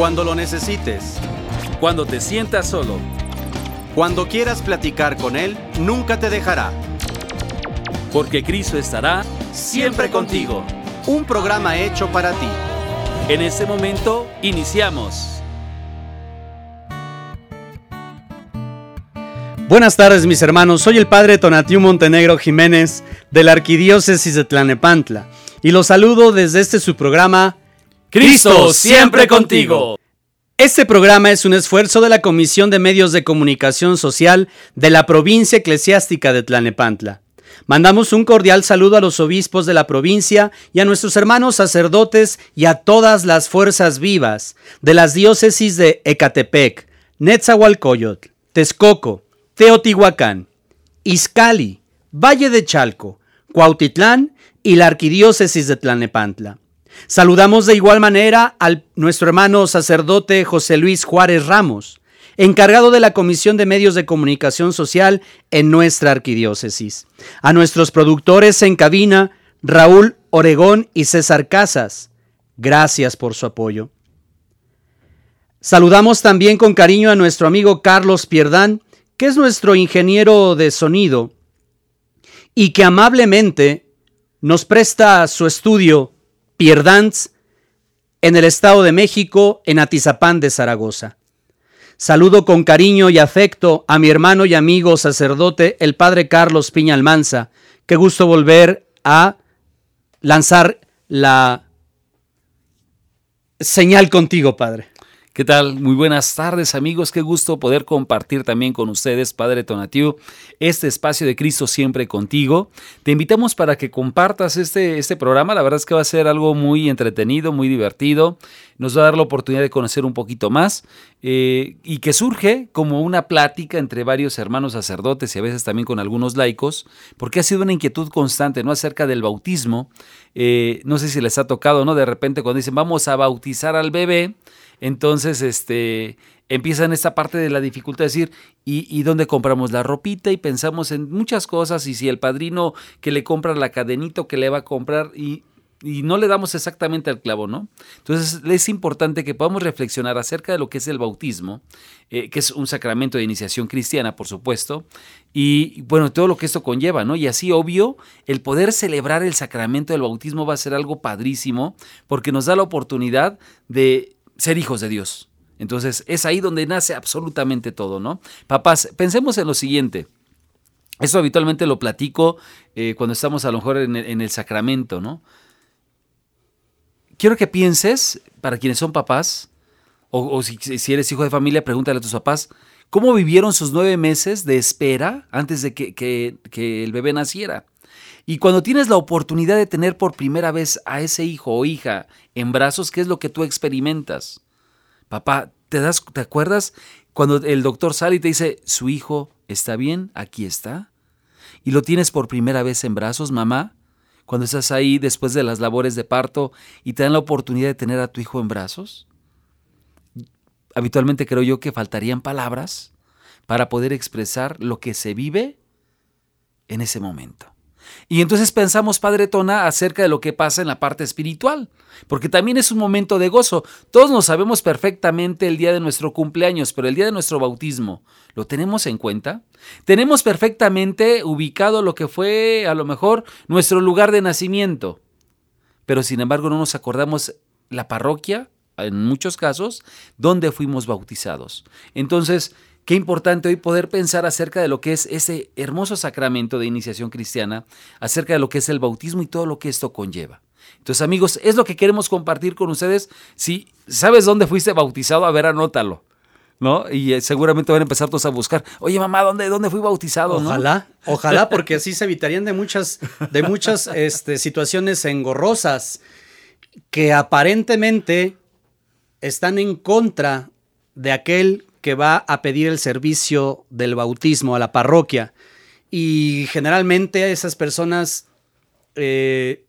Cuando lo necesites. Cuando te sientas solo. Cuando quieras platicar con Él, nunca te dejará. Porque Cristo estará siempre contigo. Un programa hecho para ti. En este momento, iniciamos. Buenas tardes mis hermanos, soy el padre Tonatiu Montenegro Jiménez de la Arquidiócesis de Tlanepantla y los saludo desde este su programa Cristo siempre contigo. Este programa es un esfuerzo de la Comisión de Medios de Comunicación Social de la provincia eclesiástica de Tlanepantla. Mandamos un cordial saludo a los obispos de la provincia y a nuestros hermanos sacerdotes y a todas las fuerzas vivas de las diócesis de Ecatepec, Netzahualcoyotl, Texcoco, Teotihuacán, Izcali, Valle de Chalco, Cuautitlán y la Arquidiócesis de Tlanepantla. Saludamos de igual manera a nuestro hermano sacerdote José Luis Juárez Ramos, encargado de la Comisión de Medios de Comunicación Social en nuestra arquidiócesis. A nuestros productores en cabina, Raúl Oregón y César Casas. Gracias por su apoyo. Saludamos también con cariño a nuestro amigo Carlos Pierdán, que es nuestro ingeniero de sonido y que amablemente nos presta su estudio Pierdans en el Estado de México, en Atizapán de Zaragoza. Saludo con cariño y afecto a mi hermano y amigo sacerdote, el padre Carlos Piña Almanza. Qué gusto volver a lanzar la señal contigo, padre. ¿Qué tal? Muy buenas tardes amigos, qué gusto poder compartir también con ustedes, Padre Tonatiu, este espacio de Cristo siempre contigo. Te invitamos para que compartas este, este programa, la verdad es que va a ser algo muy entretenido, muy divertido, nos va a dar la oportunidad de conocer un poquito más eh, y que surge como una plática entre varios hermanos sacerdotes y a veces también con algunos laicos, porque ha sido una inquietud constante, ¿no? Acerca del bautismo, eh, no sé si les ha tocado, ¿no? De repente cuando dicen vamos a bautizar al bebé, entonces, este, empiezan esta parte de la dificultad de decir, ¿y, ¿y, dónde compramos la ropita? Y pensamos en muchas cosas, y si el padrino que le compra la cadenito que le va a comprar, y, y no le damos exactamente al clavo, ¿no? Entonces es importante que podamos reflexionar acerca de lo que es el bautismo, eh, que es un sacramento de iniciación cristiana, por supuesto, y bueno, todo lo que esto conlleva, ¿no? Y así, obvio, el poder celebrar el sacramento del bautismo va a ser algo padrísimo, porque nos da la oportunidad de ser hijos de Dios. Entonces es ahí donde nace absolutamente todo, ¿no? Papás, pensemos en lo siguiente. Esto habitualmente lo platico eh, cuando estamos a lo mejor en el, en el sacramento, ¿no? Quiero que pienses, para quienes son papás, o, si, eres hijo de familia, pregúntale a tus papás, ¿cómo vivieron sus nueve meses de espera antes de que el bebé naciera? Y cuando tienes la oportunidad de tener por primera vez a ese hijo o hija en brazos, ¿qué es lo que tú experimentas? Papá, ¿te, das, ¿te acuerdas cuando el doctor sale y te dice, su hijo está bien, aquí está? Y lo tienes por primera vez en brazos, mamá, cuando estás ahí después de las labores de parto y te dan la oportunidad de tener a tu hijo en brazos. Habitualmente creo yo que faltarían palabras para poder expresar lo que se vive en ese momento. Y entonces pensamos, Padre Tona, acerca de lo que pasa en la parte espiritual, porque también es un momento de gozo. Todos nos sabemos perfectamente el día de nuestro cumpleaños, pero el día de nuestro bautismo, ¿lo tenemos en cuenta? Tenemos perfectamente ubicado lo que fue a lo mejor nuestro lugar de nacimiento, pero sin embargo no nos acordamos la parroquia, en muchos casos, donde fuimos bautizados. Entonces, Qué importante hoy poder pensar acerca de lo que es ese hermoso sacramento de iniciación cristiana, acerca de lo que es el bautismo y todo lo que esto conlleva. Entonces, amigos, es lo que queremos compartir con ustedes. Si sabes dónde fuiste bautizado, a ver, anótalo. ¿No? Y eh, seguramente van a empezar todos a buscar, oye mamá, ¿dónde, dónde fui bautizado? Ojalá, ¿no? ojalá, porque así se evitarían de muchas, de muchas este, situaciones engorrosas que aparentemente están en contra de aquel que va a pedir el servicio del bautismo a la parroquia. Y generalmente esas personas, eh,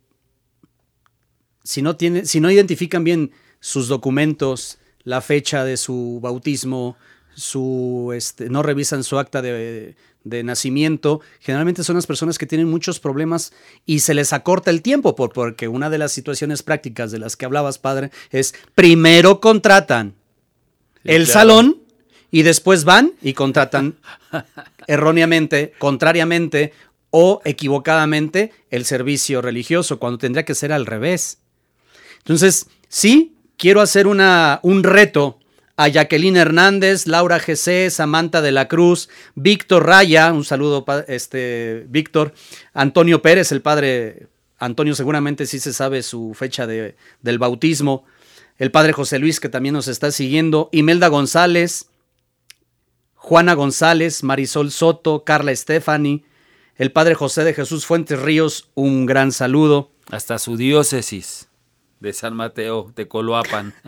si, no tienen, si no identifican bien sus documentos, la fecha de su bautismo, su, este, no revisan su acta de, de, nacimiento, generalmente son las personas que tienen muchos problemas y se les acorta el tiempo, por, porque una de las situaciones prácticas de las que hablabas, padre, es primero contratan el claro. salón y después van y contratan erróneamente, contrariamente o equivocadamente el servicio religioso, cuando tendría que ser al revés. Entonces, sí, quiero hacer una, un reto a Jacqueline Hernández, Laura GC, Samantha de la Cruz, Víctor Raya, un saludo, este, Víctor, Antonio Pérez, el padre Antonio seguramente sí se sabe su fecha de- del bautismo, el padre José Luis que también nos está siguiendo, Imelda González, Juana González, Marisol Soto, Carla Estefani, el padre José de Jesús Fuentes Ríos, un gran saludo. Hasta su diócesis de San Mateo, de Coloapan.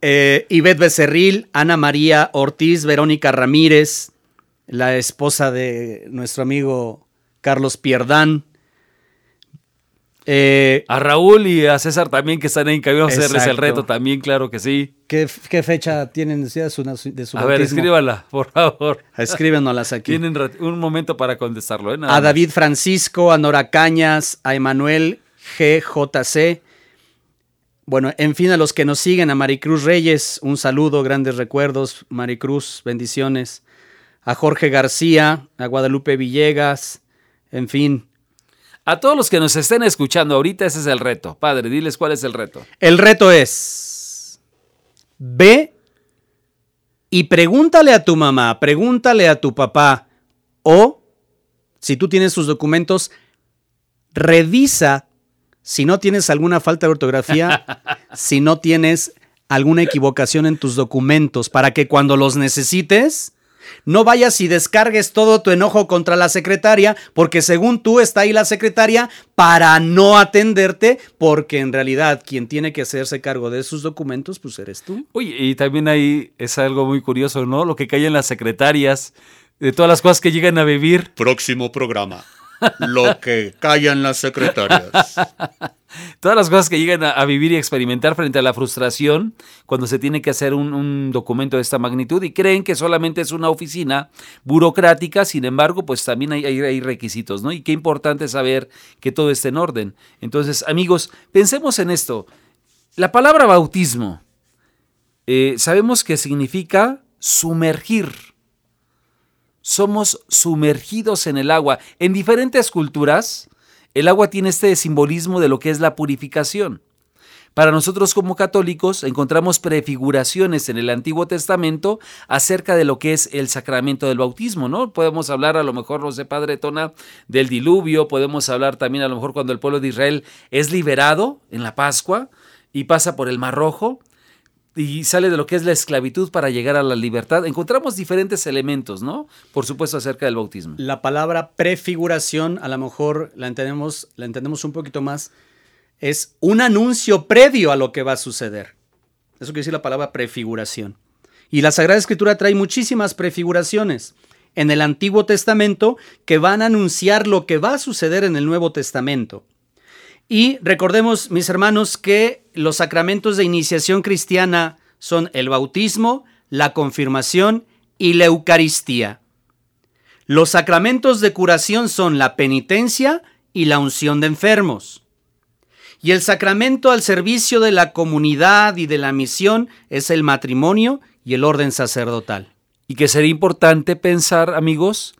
Eh, Ivette Becerril, Ana María Ortiz, Verónica Ramírez, la esposa de nuestro amigo Carlos Pierdán. Eh, A Raúl y a César también que están ahí en camino a hacerles el reto también, claro que sí. ¿qué, qué fecha tienen de su, de su A ver, escríbala, por favor. Escríbenoslas aquí. Tienen un momento para contestarlo, ¿eh? A. David Francisco, a Nora Cañas, a Emanuel GJC. Bueno, en fin, a los que nos siguen, a Maricruz Reyes, un saludo, grandes recuerdos, Maricruz, bendiciones. A Jorge García, a Guadalupe Villegas, en fin. A todos los que nos estén escuchando ahorita, ese es el reto. Padre, diles cuál es el reto. El reto es, ve y pregúntale a tu mamá, pregúntale a tu papá, o si tú tienes sus documentos, revisa si no tienes alguna falta de ortografía, si no tienes alguna equivocación en tus documentos, para que cuando los necesites, no vayas y descargues todo tu enojo contra la secretaria, porque según tú está ahí la secretaria para no atenderte, porque en realidad quien tiene que hacerse cargo de sus documentos, pues eres tú. Oye, y también ahí es algo muy curioso, ¿no? Lo que cae en las secretarias, de todas las cosas que llegan a vivir. Próximo programa. Lo que callan las secretarias. Todas las cosas que llegan a, vivir y experimentar frente a la frustración cuando se tiene que hacer un, documento de esta magnitud y creen que solamente es una oficina burocrática, sin embargo, pues también hay requisitos, ¿no? Y qué importante saber que todo esté en orden. Entonces, amigos, pensemos en esto. La palabra bautismo, eh, sabemos que significa sumergir. Somos sumergidos en el agua. En diferentes culturas, el agua tiene este simbolismo de lo que es la purificación. Para nosotros como católicos encontramos prefiguraciones en el Antiguo Testamento acerca de lo que es el sacramento del bautismo, ¿no? Podemos hablar a lo mejor, no sé, Padre Tona, del diluvio, podemos hablar también a lo mejor cuando el pueblo de Israel es liberado en la Pascua y pasa por el Mar Rojo y sale de lo que es la esclavitud para llegar a la libertad. Encontramos diferentes elementos, ¿no? Por supuesto acerca del bautismo. La palabra prefiguración, a lo mejor la entendemos, la entendemos un poquito más, es un anuncio previo a lo que va a suceder. Eso quiere decir la palabra prefiguración. Y la Sagrada Escritura trae muchísimas prefiguraciones en el Antiguo Testamento que van a anunciar lo que va a suceder en el Nuevo Testamento. Y recordemos, mis hermanos, que los sacramentos de iniciación cristiana son el bautismo, la confirmación y la Eucaristía. Los sacramentos de curación son la penitencia y la unción de enfermos. Y el sacramento al servicio de la comunidad y de la misión es el matrimonio y el orden sacerdotal. Y que sería importante pensar, amigos,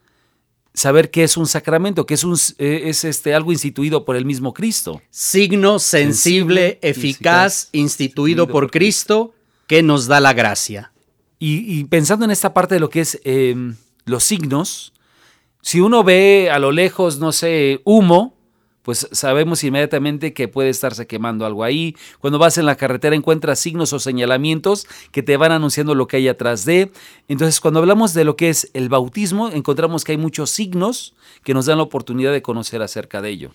saber qué es un sacramento, que es, un, eh, es este, algo instituido por el mismo Cristo. Signo sensible, Sensible, eficaz, eficaz, instituido instituido por por Cristo, que nos da la gracia. Y, y pensando en esta parte de lo que es eh, los signos, si uno ve a lo lejos, no sé, humo, pues sabemos inmediatamente que puede estarse quemando algo ahí. Cuando vas en la carretera encuentras signos o señalamientos que te van anunciando lo que hay atrás de. Entonces, cuando hablamos de lo que es el bautismo, encontramos que hay muchos signos que nos dan la oportunidad de conocer acerca de ello.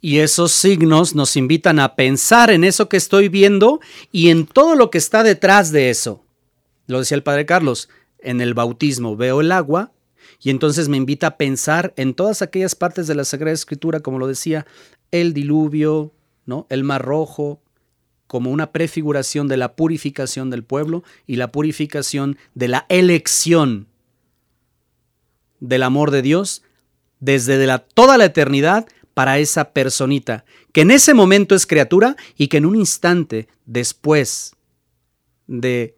Y esos signos nos invitan a pensar en eso que estoy viendo y en todo lo que está detrás de eso. Lo decía el padre Carlos, en el bautismo veo el agua y entonces me invita a pensar en todas aquellas partes de la Sagrada Escritura, como lo decía, el diluvio, ¿no? el mar rojo, como una prefiguración de la purificación del pueblo y la purificación de la elección del amor de Dios desde toda la eternidad para esa personita, que en ese momento es criatura y que en un instante después de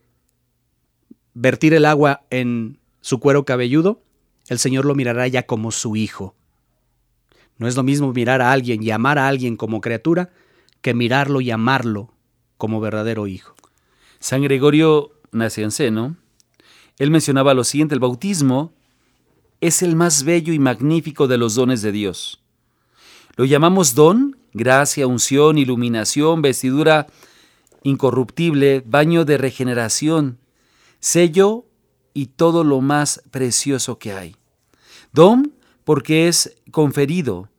vertir el agua en su cuero cabelludo, el Señor lo mirará ya como su hijo. No es lo mismo mirar a alguien y amar a alguien como criatura que mirarlo y amarlo como verdadero hijo. San Gregorio Nacianceno, él mencionaba lo siguiente, el bautismo es el más bello y magnífico de los dones de Dios. Lo llamamos don, gracia, unción, iluminación, vestidura incorruptible, baño de regeneración, sello y todo lo más precioso que hay. Don porque es conferido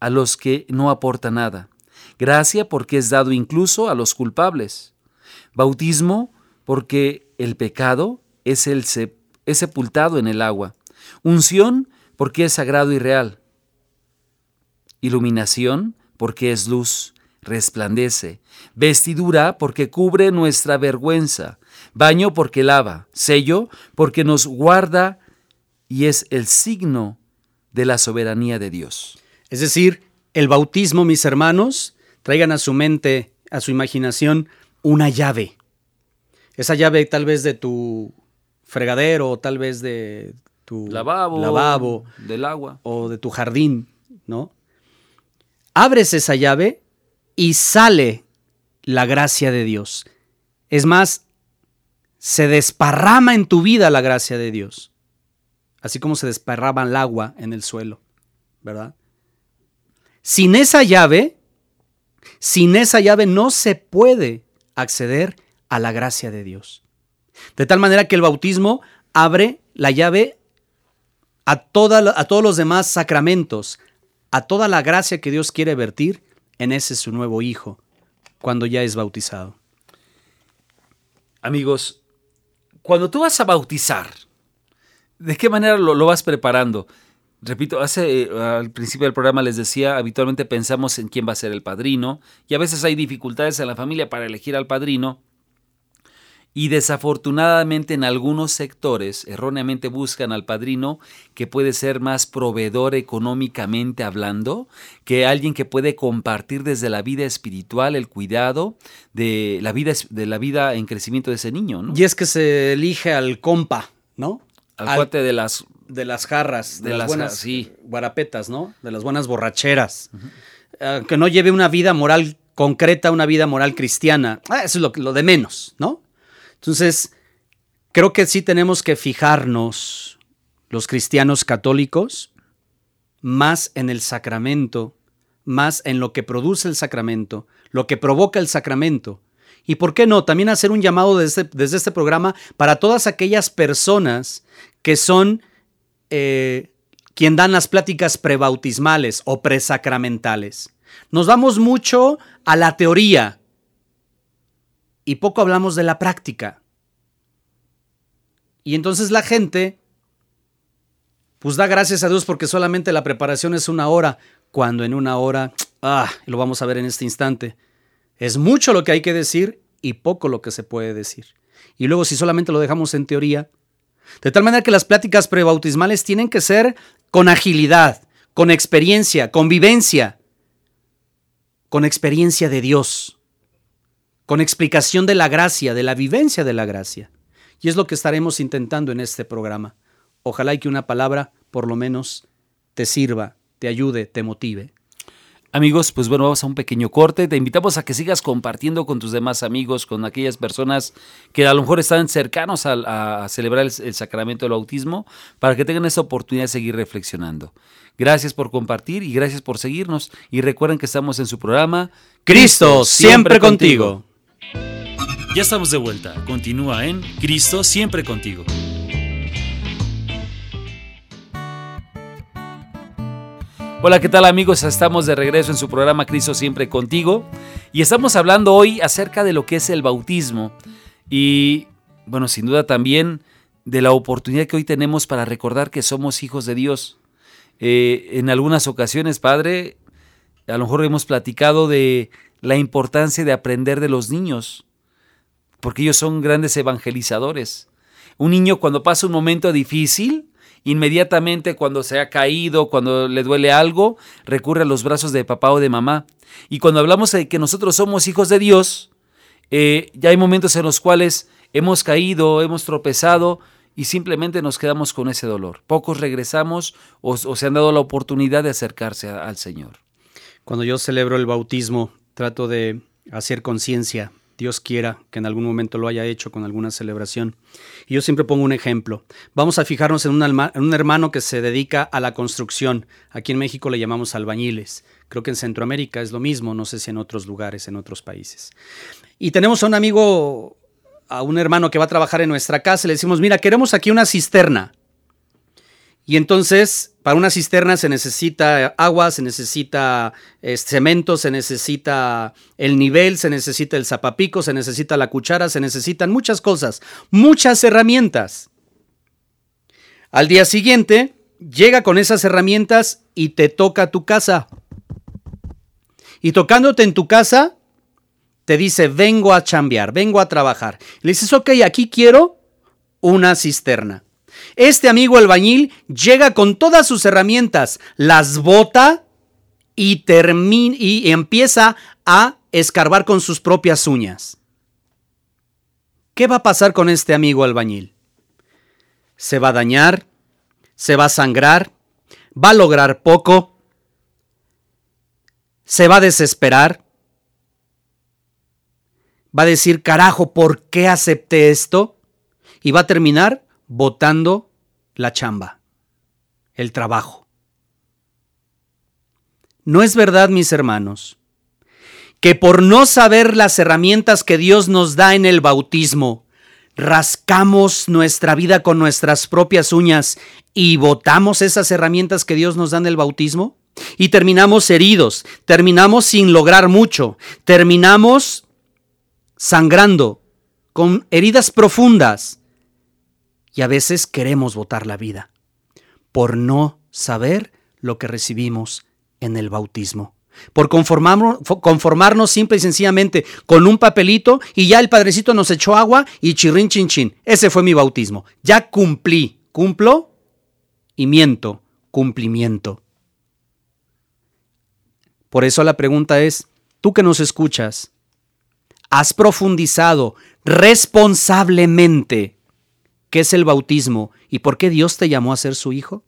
a los que no aportan nada. Gracia porque es dado incluso a los culpables. Bautismo porque el pecado es, es sepultado en el agua. Unción porque es sagrado y real. Iluminación porque es luz, resplandece. Vestidura porque cubre nuestra vergüenza. Baño porque lava. Sello porque nos guarda y es el signo de la soberanía de Dios. Es decir, el bautismo, mis hermanos, traigan a su mente, a su imaginación, una llave. Esa llave tal vez de tu fregadero, tal vez de tu lavabo, lavabo del agua o de tu jardín, ¿no? Abres esa llave y sale la gracia de Dios. Es más, se desparrama en tu vida la gracia de Dios así como se desparraba el agua en el suelo, ¿verdad? Sin esa llave, sin esa llave no se puede acceder a la gracia de Dios. De tal manera que el bautismo abre la llave a, a todos los demás sacramentos, a toda la gracia que Dios quiere vertir en ese su nuevo hijo, cuando ya es bautizado. Amigos, cuando tú vas a bautizar, ¿De qué manera lo, vas preparando? Repito, hace eh, al principio del programa les decía, habitualmente pensamos en quién va a ser el padrino y a veces hay dificultades en la familia para elegir al padrino y desafortunadamente en algunos sectores erróneamente buscan al padrino que puede ser más proveedor económicamente hablando, que alguien que puede compartir desde la vida espiritual el cuidado de la vida, de la vida en crecimiento de ese niño. Y es que se elige al compa, ¿no? al, cuate de las de las jarras, de, las, buenas guarapetas, ¿no? De las buenas borracheras. Que no lleve una vida moral concreta, una vida moral cristiana. Ah, eso es lo, lo de menos, ¿no? Entonces, creo que sí tenemos que fijarnos, los cristianos católicos, más en el sacramento, más en lo que produce el sacramento, lo que provoca el sacramento. Y por qué no, también hacer un llamado desde, desde este programa para todas aquellas personas que son eh, quien dan las pláticas prebautismales o presacramentales. Nos vamos mucho a la teoría y poco hablamos de la práctica. Y entonces la gente, pues da gracias a Dios porque solamente la preparación es una hora, cuando en una hora, ah, lo vamos a ver en este instante, es mucho lo que hay que decir y poco lo que se puede decir. Y luego si solamente lo dejamos en teoría, de tal manera que las pláticas prebautismales tienen que ser con agilidad, con experiencia, con vivencia, con experiencia de Dios, con explicación de la gracia, de la vivencia de la gracia. Y es lo que estaremos intentando en este programa. Ojalá y que una palabra, por lo menos, te sirva, te ayude, te motive. Amigos, pues bueno, vamos a un pequeño corte. Te invitamos a que sigas compartiendo con tus demás amigos, con aquellas personas que a lo mejor están cercanos a, celebrar el, el, sacramento del bautismo, para que tengan esa oportunidad de seguir reflexionando. Gracias por compartir y gracias por seguirnos. Y recuerden que estamos en su programa Cristo, siempre contigo. Ya estamos de vuelta. Continúa en Cristo, siempre contigo. Hola, ¿qué tal amigos? Estamos de regreso en su programa Cristo siempre contigo y estamos hablando hoy acerca de lo que es el bautismo y, bueno, sin duda también de la oportunidad que hoy tenemos para recordar que somos hijos de Dios. Eh, en algunas ocasiones, Padre, a lo mejor hemos platicado de la importancia de aprender de los niños, porque ellos son grandes evangelizadores. Un niño cuando pasa un momento difícil, Inmediatamente cuando se ha caído, cuando le duele algo, recurre a los brazos de papá o de mamá. Y cuando hablamos de que nosotros somos hijos de Dios, Eh, ya hay momentos en los cuales hemos caído, hemos tropezado y simplemente nos quedamos con ese dolor. Pocos regresamos o, se han dado la oportunidad de acercarse al Señor. Cuando yo celebro el bautismo, trato de hacer conciencia Dios quiera que en algún momento lo haya hecho con alguna celebración. Y yo siempre pongo un ejemplo. Vamos a fijarnos en un, hermano que se dedica a la construcción. Aquí en México le llamamos albañiles. Creo que en Centroamérica es lo mismo, no sé si en otros lugares, en otros países. Y tenemos a un amigo, a un hermano que va a trabajar en nuestra casa, le decimos, mira, queremos aquí una cisterna. Y entonces, para una cisterna se necesita agua, se necesita eh, cemento, se necesita el nivel, se necesita el zapapico, se necesita la cuchara, se necesitan muchas cosas, muchas herramientas. Al día siguiente, llega con esas herramientas y te toca tu casa. Y tocándote en tu casa, te dice, vengo a chambear, vengo a trabajar. Le dices, ok, aquí quiero una cisterna. Este amigo albañil llega con todas sus herramientas, las bota y, y empieza a escarbar con sus propias uñas. ¿Qué va a pasar con este amigo albañil? Se va a dañar, se va a sangrar, va a lograr poco, se va a desesperar, va a decir, carajo, ¿por qué acepté esto? Y va a terminar votando la chamba, el trabajo. No es verdad, mis hermanos, que por no saber las herramientas que Dios nos da en el bautismo, rascamos nuestra vida con nuestras propias uñas y votamos esas herramientas que Dios nos da en el bautismo? Y terminamos heridos, terminamos sin lograr mucho, terminamos sangrando, con heridas profundas, y a veces queremos votar la vida por no saber lo que recibimos en el bautismo. Por conformarnos, conformarnos simple y sencillamente con un papelito y ya el padrecito nos echó agua y chirrin chin chin. Ese fue mi bautismo. Ya cumplí. Cumplo y miento. Cumplimiento. Por eso la pregunta es, tú que nos escuchas, ¿has profundizado responsablemente qué es el bautismo y por qué Dios te llamó a ser su hijo?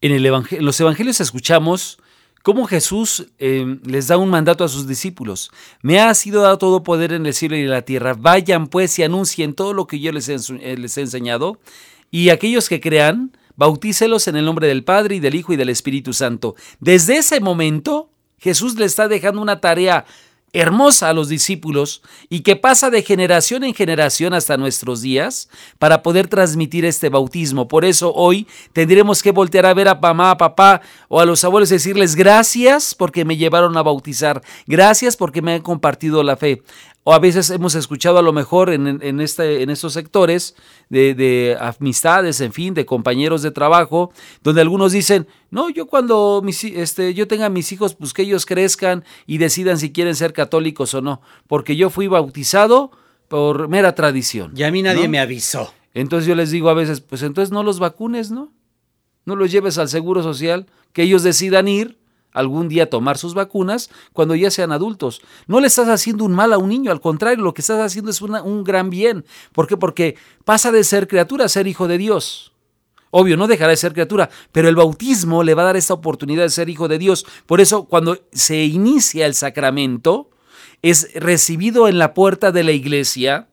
En, los evangelios escuchamos cómo Jesús eh, les da un mandato a sus discípulos. Me ha sido dado todo poder en el cielo y en la tierra. Vayan pues y anuncien todo lo que yo les he, eh, enseñado. Y aquellos que crean, bautícelos en el nombre del Padre y del Hijo y del Espíritu Santo. Desde ese momento, Jesús le está dejando una tarea hermosa a los discípulos y que pasa de generación en generación hasta nuestros días para poder transmitir este bautismo. Por eso hoy tendremos que voltear a ver a mamá, a papá o a los abuelos y decirles gracias porque me llevaron a bautizar, gracias porque me han compartido la fe o a veces hemos escuchado a lo mejor en, este, en estos sectores de, amistades, en fin, de compañeros de trabajo, donde algunos dicen, no, yo cuando mis, este, yo tenga mis hijos, pues que ellos crezcan y decidan si quieren ser católicos o no, porque yo fui bautizado por mera tradición. Y a mí nadie me avisó. Entonces yo les digo a veces, pues entonces no los vacunes, ¿no? No los lleves al Seguro Social, que ellos decidan ir algún día tomar sus vacunas cuando ya sean adultos. No le estás haciendo un mal a un niño, al contrario, lo que estás haciendo es un gran bien. ¿Por qué? Porque pasa de ser criatura a ser hijo de Dios. Obvio, no dejará de ser criatura, pero el bautismo le va a dar esta oportunidad de ser hijo de Dios. Por eso, cuando se inicia el sacramento, es recibido en la puerta de la iglesia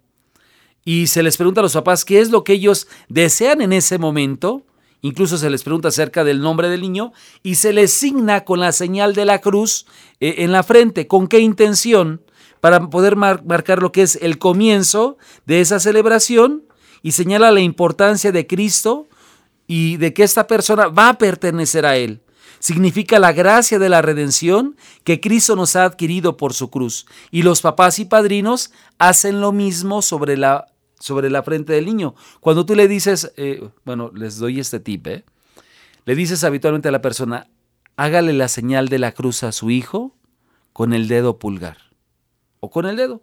y se les pregunta a los papás qué es lo que ellos desean en ese momento Incluso se les pregunta acerca del nombre del niño y se les signa con la señal de la cruz eh, en la frente. ¿Con qué intención? Para poder marcar lo que es el comienzo de esa celebración y señala la importancia de Cristo y de que esta persona va a pertenecer a Él. Significa la gracia de la redención que Cristo nos ha adquirido por su cruz. Y los papás y padrinos hacen lo mismo sobre la sobre la frente del niño. Cuando tú le dices, eh, bueno, les doy este tip, ¿eh? le dices habitualmente a la persona, hágale la señal de la cruz a su hijo con el dedo pulgar o con el dedo.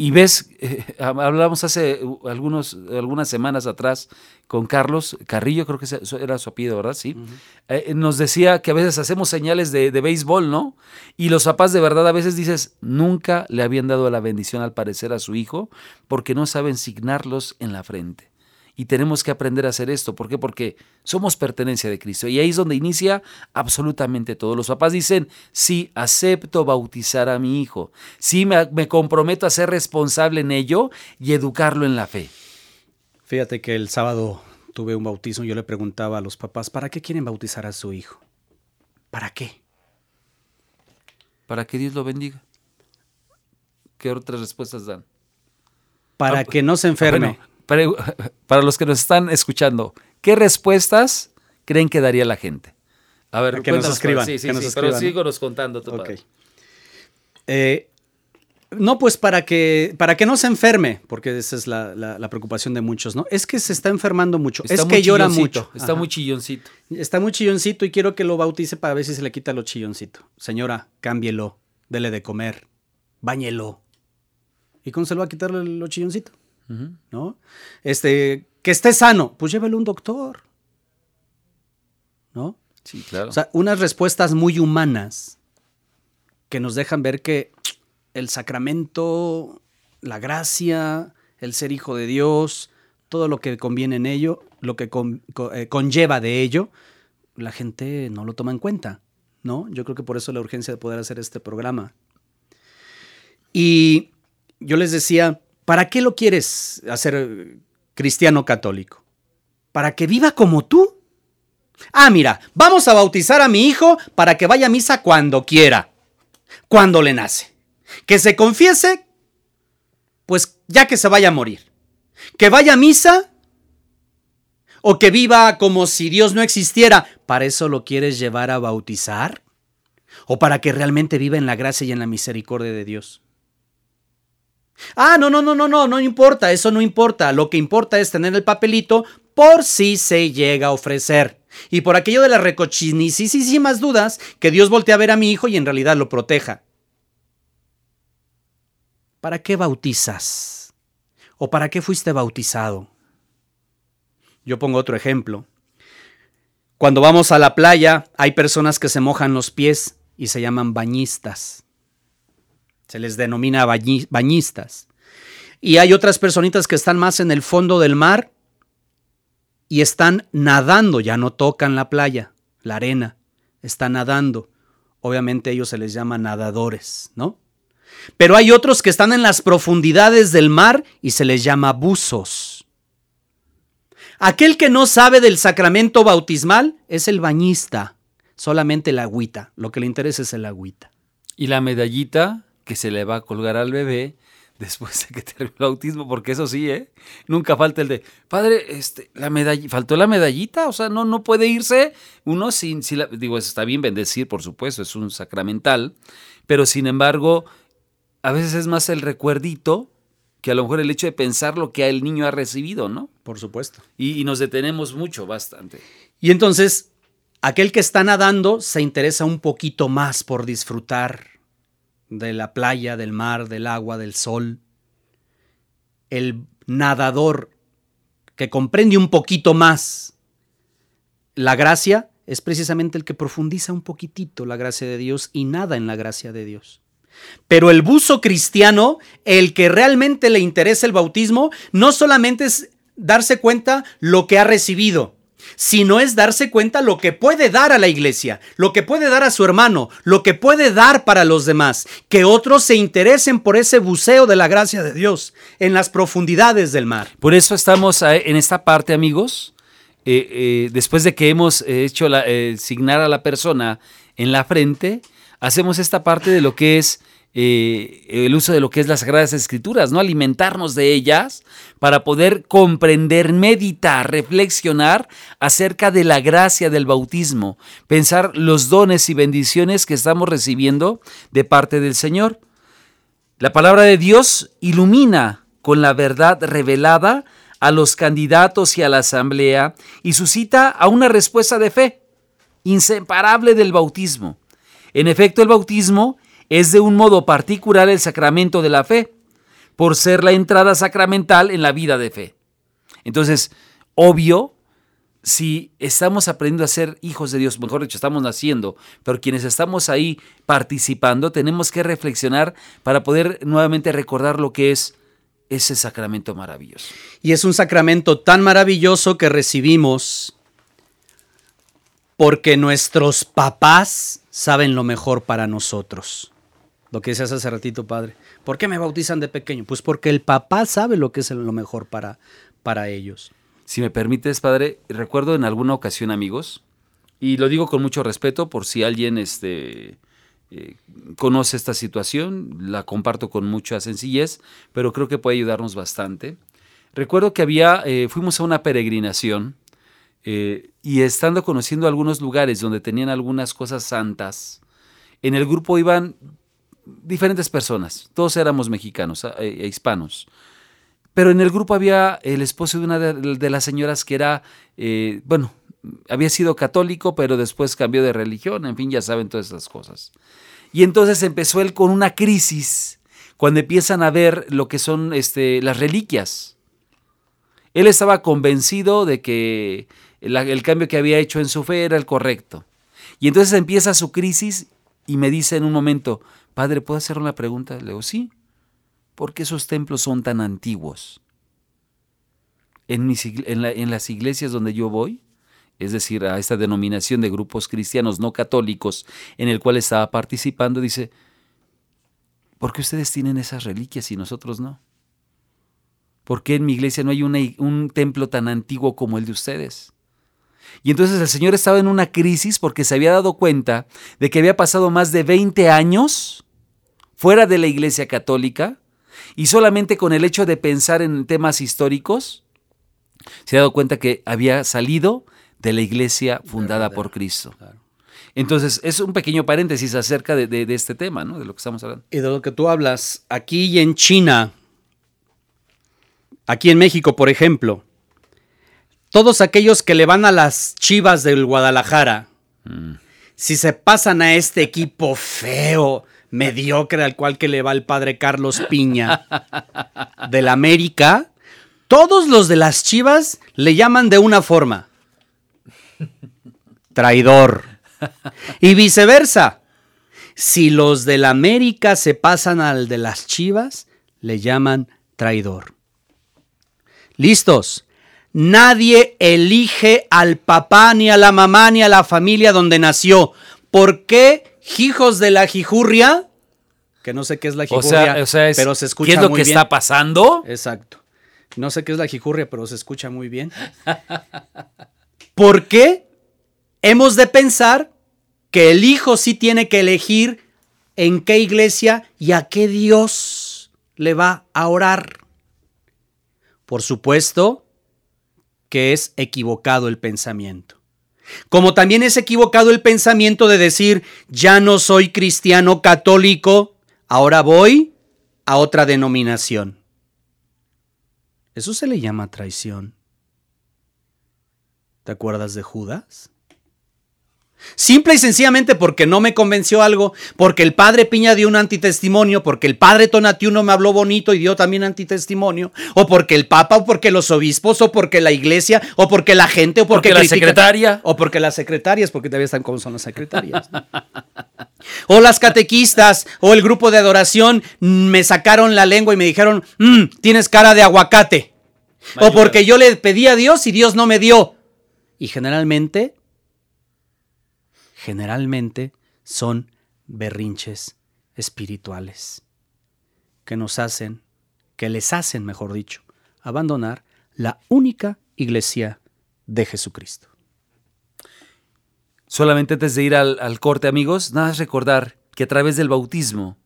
Y ves, eh, hablamos hace algunos, algunas semanas atrás con Carlos Carrillo, creo que era su apellido, ¿verdad? Sí. Eh, nos decía que a veces hacemos señales de, de, béisbol, ¿no? Y los papás de verdad a veces dices, nunca le habían dado la bendición al parecer a su hijo porque no saben signarlos en la frente. Y tenemos que aprender a hacer esto. ¿Por qué? Porque somos pertenencia de Cristo. Y ahí es donde inicia absolutamente todo. Los papás dicen, sí, acepto bautizar a mi hijo. Sí, me, me comprometo a ser responsable en ello y educarlo en la fe. Fíjate que el sábado tuve un bautismo y yo le preguntaba a los papás, ¿para qué quieren bautizar a su hijo? ¿Para qué? Para que Dios lo bendiga. ¿Qué otras respuestas dan? Para ah, que no se enferme. Ah, para los que nos están escuchando, ¿qué respuestas creen que daría la gente? A ver, que nos escriban. Sí, sí, que nos sí, pero síguenos contando tu okay. eh, no, pues para que, para que no se enferme, porque esa es la, la, preocupación de muchos, ¿no? Es que se está enfermando mucho, es que llora mucho. Está muy chilloncito. Está muy chilloncito y quiero que lo bautice para ver si se le quita lo chilloncito. Señora, cámbielo, dele de comer, báñelo. ¿Y cómo se le va a quitar lo chilloncito? ¿No? Este, que esté sano, pues llévelo un doctor, ¿no? Sí, claro. O sea, unas respuestas muy humanas que nos dejan ver que el sacramento, la gracia, el ser hijo de Dios, todo lo que conviene en ello, lo que eh, conlleva de ello, la gente no lo toma en cuenta, ¿no? Yo creo que por eso la urgencia de poder hacer este programa. Y yo les decía, ¿Para qué lo quieres hacer eh, cristiano católico? ¿Para que viva como tú? Ah, mira, vamos a bautizar a mi hijo para que vaya a misa cuando quiera, cuando le nace. Que se confiese, pues ya que se vaya a morir. Que vaya a misa o que viva como si Dios no existiera. ¿Para eso lo quieres llevar a bautizar? ¿O para que realmente viva en la gracia y en la misericordia de Dios? Ah, no, no, no, no, no, no importa, eso no importa. Lo que importa es tener el papelito por si se llega a ofrecer. Y por aquello de las recochinicísimas dudas, que Dios voltea a ver a mi hijo y en realidad lo proteja. ¿Para qué bautizas? ¿O para qué fuiste bautizado? Yo pongo otro ejemplo. Cuando vamos a la playa, hay personas que se mojan los pies y se llaman bañistas se les denomina bañistas. Y hay otras personitas que están más en el fondo del mar y están nadando, ya no tocan la playa, la arena, están nadando. Obviamente ellos se les llama nadadores, ¿no? Pero hay otros que están en las profundidades del mar y se les llama buzos. Aquel que no sabe del sacramento bautismal es el bañista, solamente el agüita, lo que le interesa es el agüita. ¿Y la medallita? Que se le va a colgar al bebé después de que termine el autismo, porque eso sí, ¿eh? Nunca falta el de, padre, este, la medalla, faltó la medallita, o sea, no, no puede irse uno sin, sin la, digo, está bien bendecir, por supuesto, es un sacramental, pero sin embargo, a veces es más el recuerdito que a lo mejor el hecho de pensar lo que el niño ha recibido, ¿no? Por supuesto. Y, y nos detenemos mucho, bastante. Y entonces, aquel que está nadando se interesa un poquito más por disfrutar de la playa, del mar, del agua, del sol. El nadador que comprende un poquito más la gracia es precisamente el que profundiza un poquitito la gracia de Dios y nada en la gracia de Dios. Pero el buzo cristiano, el que realmente le interesa el bautismo, no solamente es darse cuenta lo que ha recibido, sino es darse cuenta lo que puede dar a la iglesia, lo que puede dar a su hermano, lo que puede dar para los demás, que otros se interesen por ese buceo de la gracia de Dios en las profundidades del mar. Por eso estamos en esta parte, amigos, eh, eh, después de que hemos hecho la, eh, signar a la persona en la frente, hacemos esta parte de lo que es eh, el uso de lo que es las Sagradas Escrituras, ¿no? Alimentarnos de ellas para poder comprender, meditar, reflexionar acerca de la gracia del bautismo, pensar los dones y bendiciones que estamos recibiendo de parte del Señor. La palabra de Dios ilumina con la verdad revelada a los candidatos y a la asamblea y suscita a una respuesta de fe, inseparable del bautismo. En efecto, el bautismo es de un modo particular el sacramento de la fe, por ser la entrada sacramental en la vida de fe. Entonces, obvio, si estamos aprendiendo a ser hijos de Dios, mejor dicho, estamos naciendo, pero quienes estamos ahí participando, tenemos que reflexionar para poder nuevamente recordar lo que es ese sacramento maravilloso. Y es un sacramento tan maravilloso que recibimos porque nuestros papás saben lo mejor para nosotros. Lo que decías hace ratito, padre. ¿Por qué me bautizan de pequeño? Pues porque el papá sabe lo que es lo mejor para, para ellos. Si me permites, padre, recuerdo en alguna ocasión, amigos, y lo digo con mucho respeto por si alguien este, eh, conoce esta situación, la comparto con mucha sencillez, pero creo que puede ayudarnos bastante. Recuerdo que había, eh, fuimos a una peregrinación eh, y estando conociendo algunos lugares donde tenían algunas cosas santas, en el grupo iban diferentes personas, todos éramos mexicanos e, hispanos. Pero en el grupo había el esposo de una de, las señoras que era, eh, bueno, había sido católico, pero después cambió de religión, en fin, ya saben todas esas cosas. Y entonces empezó él con una crisis cuando empiezan a ver lo que son este, las reliquias. Él estaba convencido de que el, cambio que había hecho en su fe era el correcto. Y entonces empieza su crisis y me dice en un momento, padre, ¿puedo hacer una pregunta? Le digo, sí. ¿Por qué esos templos son tan antiguos? En, en las iglesias donde yo voy, es decir, a esta denominación de grupos cristianos no católicos en el cual estaba participando, dice, ¿por qué ustedes tienen esas reliquias y nosotros no? ¿Por qué en mi iglesia no hay un templo tan antiguo como el de ustedes? Y entonces el Señor estaba en una crisis porque se había dado cuenta de que había pasado más de 20 años fuera de la Iglesia Católica y solamente con el hecho de pensar en temas históricos, se ha dado cuenta que había salido de la iglesia fundada por Cristo. Entonces, es un pequeño paréntesis acerca de, de, este tema, ¿no? De lo que estamos hablando. Y de lo que tú hablas, aquí y en China, aquí en México, por ejemplo, todos aquellos que le van a las chivas del Guadalajara, mm. si se pasan a este equipo feo, mediocre al cual que le va el padre Carlos Piña del América, todos los de las chivas le llaman de una forma. Traidor. Y viceversa. Si los del América se pasan al de las chivas, le llaman traidor. ¿Listos? Nadie elige al papá, ni a la mamá, ni a la familia donde nació. ¿Por qué hijos de la jijurria? Que no sé qué es la jijurria, pero se escucha ¿Qué es lo que está pasando? Exacto. No sé qué es la jijurria, pero se escucha muy bien. ¿Por qué hemos de pensar que el hijo sí tiene que elegir en qué iglesia y a qué Dios le va a orar? Por supuesto, que es equivocado el pensamiento. Como también es equivocado el pensamiento de decir, ya no soy cristiano católico, ahora voy a otra denominación. Eso se le llama traición. ¿Te acuerdas de Judas? Simple y sencillamente porque no me convenció algo, porque el padre Piña dio un antitestimonio, porque el padre Tonatiuh me habló bonito y dio también antitestimonio, o porque el papa, o porque los obispos, o porque la iglesia, o porque la gente, o porque, la secretaria. O porque las secretarias, porque todavía están como son las secretarias. o las catequistas, o el grupo de adoración me sacaron la lengua y me dijeron, mm, tienes cara de aguacate. O porque yo le pedí a Dios y Dios no me dio. Y generalmente generalmente son berrinches espirituales que nos hacen, que les hacen, mejor dicho, abandonar la única iglesia de Jesucristo. Solamente antes de ir al, corte, amigos, nada más recordar que a través del bautismo,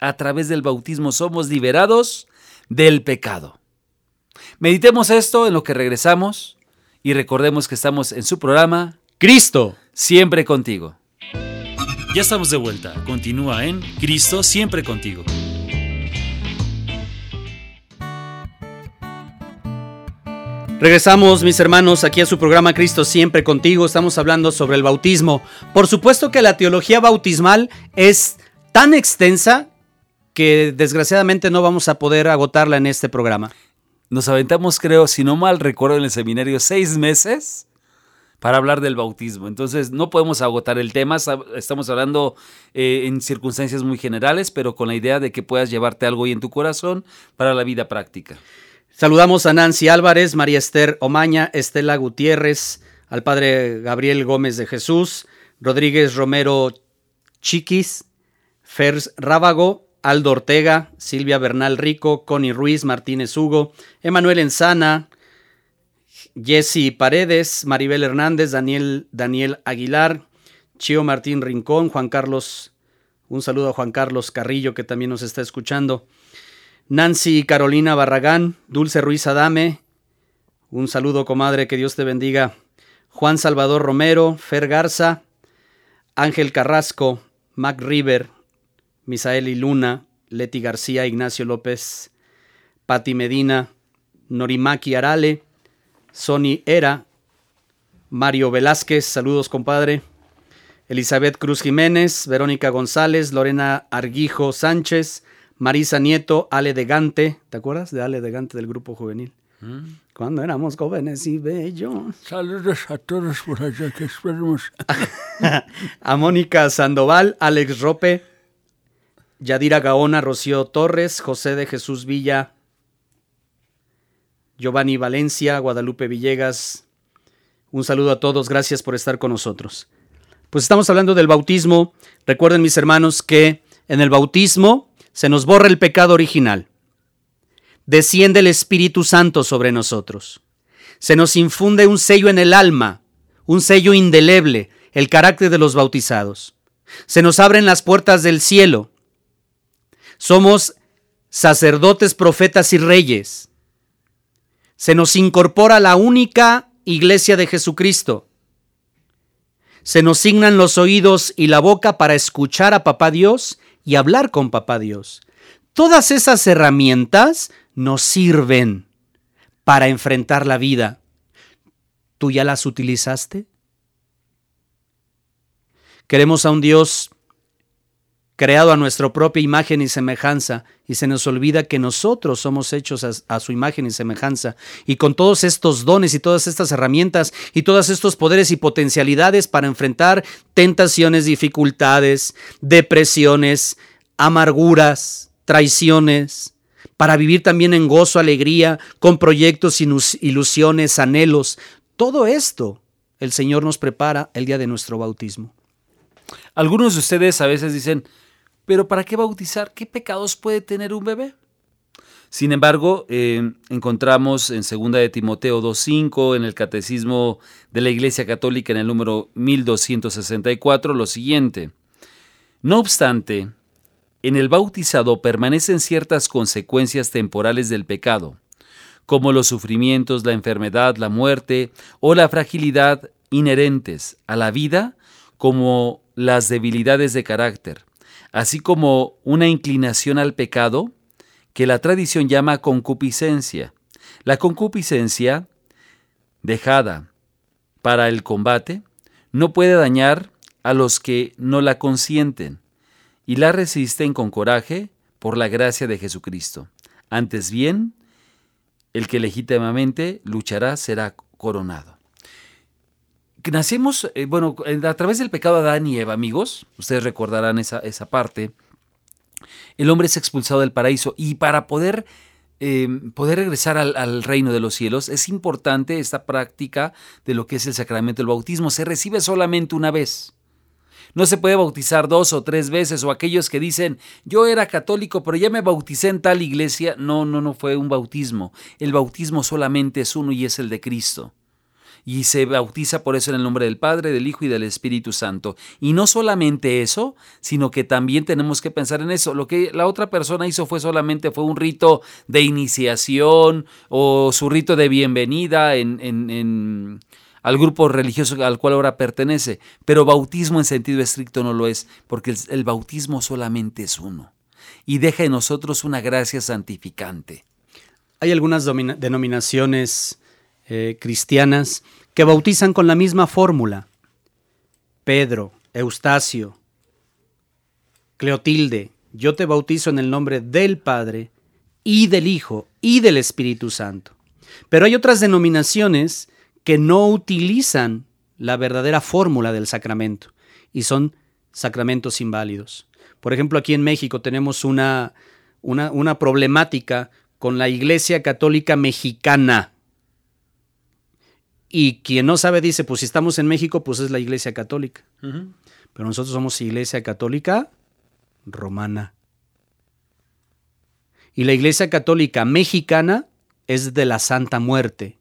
a través del bautismo somos liberados del pecado. Meditemos esto en lo que regresamos y recordemos que estamos en su programa Cristo siempre contigo. Ya estamos de vuelta. Continúa en Cristo siempre contigo. Regresamos, mis hermanos, aquí a su programa Cristo siempre contigo. Estamos hablando sobre el bautismo. Por supuesto que la teología bautismal es tan extensa que desgraciadamente no vamos a poder agotarla en este programa. Nos aventamos, creo, si no mal recuerdo en el seminario, seis meses para hablar del bautismo. Entonces, no podemos agotar el tema, estamos hablando eh, en circunstancias muy generales, pero con la idea de que puedas llevarte algo ahí en tu corazón para la vida práctica. Saludamos a Nancy Álvarez, María Esther Omaña, Estela Gutiérrez, al padre Gabriel Gómez de Jesús, Rodríguez Romero Chiquis, Fers Rábago, Aldo Ortega, Silvia Bernal Rico, Connie Ruiz, Martínez Hugo, Emanuel Enzana, Jesse Paredes, Maribel Hernández, Daniel, Daniel Aguilar, Chio Martín Rincón, Juan Carlos, un saludo a Juan Carlos Carrillo que también nos está escuchando, Nancy Carolina Barragán, Dulce Ruiz Adame, un saludo comadre, que Dios te bendiga, Juan Salvador Romero, Fer Garza, Ángel Carrasco, Mac River, Misael y Luna, Leti García, Ignacio López, Pati Medina, Norimaki Arale, Sony Era, Mario Velázquez, saludos compadre, Elizabeth Cruz Jiménez, Verónica González, Lorena Arguijo Sánchez, Marisa Nieto, Ale de Gante, ¿te acuerdas de Ale de Gante del grupo juvenil? Mm. Cuando éramos jóvenes y bellos. Saludos a todos por allá que esperemos. a Mónica Sandoval, Alex Rope, Yadira Gaona, Rocío Torres, José de Jesús Villa, Giovanni Valencia, Guadalupe Villegas. Un saludo a todos, gracias por estar con nosotros. Pues estamos hablando del bautismo. Recuerden mis hermanos que en el bautismo se nos borra el pecado original. Desciende el Espíritu Santo sobre nosotros. Se nos infunde un sello en el alma, un sello indeleble, el carácter de los bautizados. Se nos abren las puertas del cielo somos sacerdotes, profetas y reyes. Se nos incorpora la única iglesia de Jesucristo. Se nos signan los oídos y la boca para escuchar a Papá Dios y hablar con Papá Dios. Todas esas herramientas nos sirven para enfrentar la vida. ¿Tú ya las utilizaste? Queremos a un Dios creado a nuestra propia imagen y semejanza, y se nos olvida que nosotros somos hechos a, su imagen y semejanza. Y con todos estos dones y todas estas herramientas y todos estos poderes y potencialidades para enfrentar tentaciones, dificultades, depresiones, amarguras, traiciones, para vivir también en gozo, alegría, con proyectos, ilusiones, anhelos. Todo esto el Señor nos prepara el día de nuestro bautismo. Algunos de ustedes a veces dicen, pero ¿para qué bautizar? ¿Qué pecados puede tener un bebé? Sin embargo, eh, encontramos en 2 de Timoteo 2.5, en el Catecismo de la Iglesia Católica, en el número 1264, lo siguiente. No obstante, en el bautizado permanecen ciertas consecuencias temporales del pecado, como los sufrimientos, la enfermedad, la muerte o la fragilidad inherentes a la vida, como las debilidades de carácter, así como una inclinación al pecado que la tradición llama concupiscencia. La concupiscencia, dejada para el combate, no puede dañar a los que no la consienten y la resisten con coraje por la gracia de Jesucristo. Antes bien, el que legítimamente luchará será coronado nacemos, eh, bueno, a través del pecado de Adán y Eva, amigos, ustedes recordarán esa, esa parte, el hombre es expulsado del paraíso y para poder, em, poder regresar al, al, reino de los cielos es importante esta práctica de lo que es el sacramento del bautismo. Se recibe solamente una vez. No se puede bautizar dos o tres veces o aquellos que dicen yo era católico pero ya me bauticé en tal iglesia. No, no, no fue un bautismo. El bautismo solamente es uno y es el de Cristo y se bautiza por eso en el nombre del Padre, del Hijo y del Espíritu Santo. Y no solamente eso, sino que también tenemos que pensar en eso. Lo que la otra persona hizo fue solamente fue un rito de iniciación o su rito de bienvenida en, en, al grupo religioso al cual ahora pertenece. Pero bautismo en sentido estricto no lo es, porque el, el bautismo solamente es uno. Y deja en nosotros una gracia santificante. Hay algunas denominaciones eh, cristianas que bautizan con la misma fórmula. Pedro, Eustacio, Cleotilde, yo te bautizo en el nombre del Padre y del Hijo y del Espíritu Santo. Pero hay otras denominaciones que no utilizan la verdadera fórmula del sacramento y son sacramentos inválidos. Por ejemplo, aquí en México tenemos una, una, una problemática con la Iglesia Católica Mexicana. Y quien no sabe dice, pues si estamos en México, pues es la Iglesia Católica. Pero nosotros somos Iglesia Católica Romana. Y la Iglesia Católica Mexicana es de la Santa Muerte.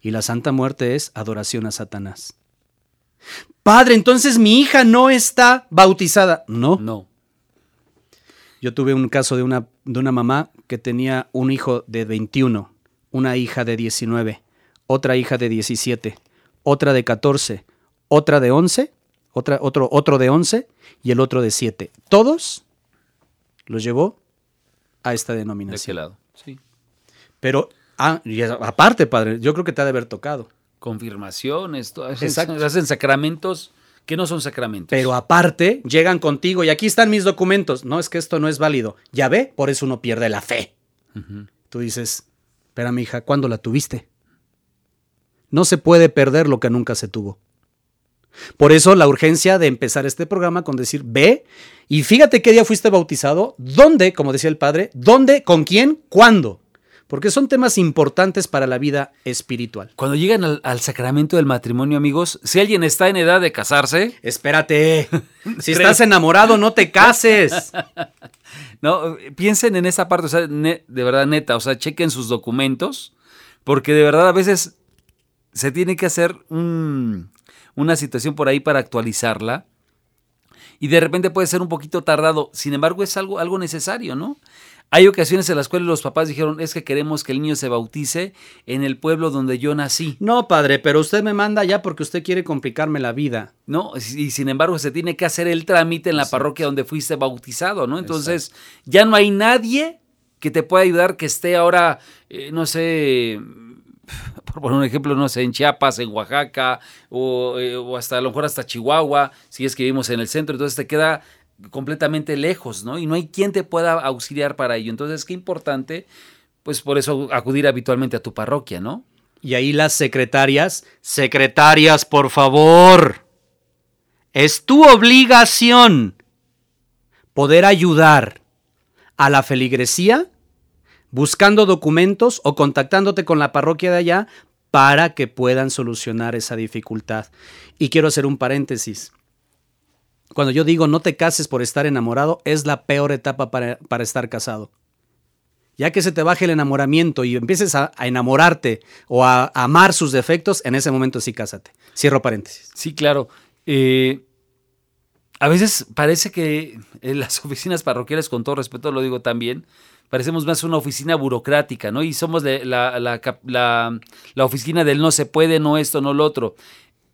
Y la Santa Muerte es adoración a Satanás. Padre, entonces mi hija no está bautizada. No. No. Yo tuve un caso de una, de una mamá que tenía un hijo de 21, una hija de 19, otra hija de 17, otra de 14, otra de 11, otra, otro, otro de 11 y el otro de 7. Todos los llevó a esta ¿De denominación. qué lado? Sí. Pero, ah, y aparte, padre, yo creo que te ha de haber tocado. Confirmaciones, todas Exacto. hacen sacramentos que no son sacramentos. Pero aparte, llegan contigo y aquí están mis documentos. No, es que esto no es válido. Ya ve, por eso uno pierde la fe. Tú dices, espera, mi hija, ¿cuándo la tuviste? No se puede perder lo que nunca se tuvo. Por eso la urgencia de empezar este programa con decir, ve y fíjate qué día fuiste bautizado, dónde, como decía el padre, dónde, con quién, cuándo. Porque son temas importantes para la vida espiritual. Cuando llegan al, al sacramento del matrimonio, amigos, si alguien está en edad de casarse, Espérate, si estás enamorado, no te cases. no, piensen en esa parte, o sea, ne- de verdad neta, o sea, chequen sus documentos, porque de verdad a veces se tiene que hacer un- una situación por ahí para actualizarla. Y de repente puede ser un poquito tardado. Sin embargo, es algo, algo necesario, ¿no? Hay ocasiones en las cuales los papás dijeron, es que queremos que el niño se bautice en el pueblo donde yo nací. No, padre, pero usted me manda ya porque usted quiere complicarme la vida. ¿no? Y sin embargo se tiene que hacer el trámite en la parroquia donde fuiste bautizado, ¿no? Entonces ya no hay nadie que te pueda ayudar que esté ahora, eh, no sé, por poner un ejemplo, no sé, en Chiapas, en Oaxaca, o, eh, o hasta a lo mejor hasta Chihuahua, si es que vivimos en el centro, entonces te queda completamente lejos, ¿no? Y no hay quien te pueda auxiliar para ello. Entonces, qué importante, pues por eso acudir habitualmente a tu parroquia, ¿no? Y ahí las secretarias, secretarias, por favor. Es tu obligación poder ayudar a la feligresía buscando documentos o contactándote con la parroquia de allá para que puedan solucionar esa dificultad. Y quiero hacer un paréntesis. Cuando yo digo no te cases por estar enamorado, es la peor etapa para, para estar casado. Ya que se te baje el enamoramiento y empieces a, enamorarte o a, a amar sus defectos, en ese momento sí cásate. Cierro paréntesis. Sí, claro. Eh, a veces parece que en las oficinas parroquiales, con todo respeto lo digo también, parecemos más una oficina burocrática, ¿no? Y somos la, la la- oficina del no se puede, no esto, no lo otro.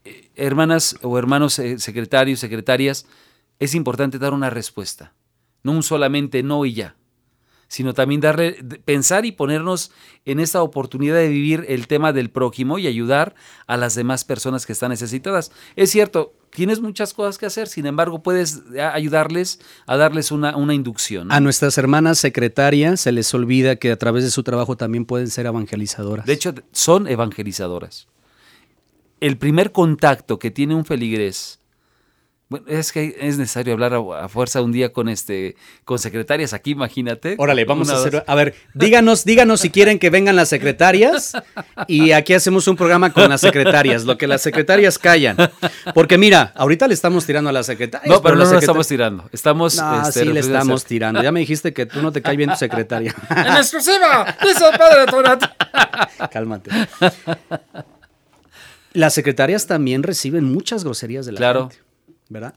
Eh, hermanas o hermanos eh, secretarios, secretarias, es importante dar una respuesta. No un solamente no y ya sino también darle, pensar y ponernos en esta oportunidad de vivir el tema del prójimo y ayudar a las demás personas que están necesitadas. Es cierto, tienes muchas cosas que hacer, sin embargo, puedes a- ayudarles a darles una, una inducción. ¿no? A nuestras hermanas secretarias se les olvida que a través de su trabajo también pueden ser evangelizadoras. De hecho, son evangelizadoras. El primer contacto que tiene un feligrés, bueno, es que es necesario hablar a, a fuerza un día con este con secretarias aquí, imagínate. Órale, vamos Una, a hacer. A ver, díganos, díganos si quieren que vengan las secretarias y aquí hacemos un programa con las secretarias, lo que las secretarias callan. Porque mira, ahorita le estamos tirando a las secretarias. No, pero no estamos tirando. Estamos. No, este, sí le estamos tirando. Ya me dijiste que tú no te cae bien tu secretaria. ¡En exclusiva! ¡Dice el padre Tonato! Cálmate. Las secretarias también reciben muchas groserías de la Claro. gente.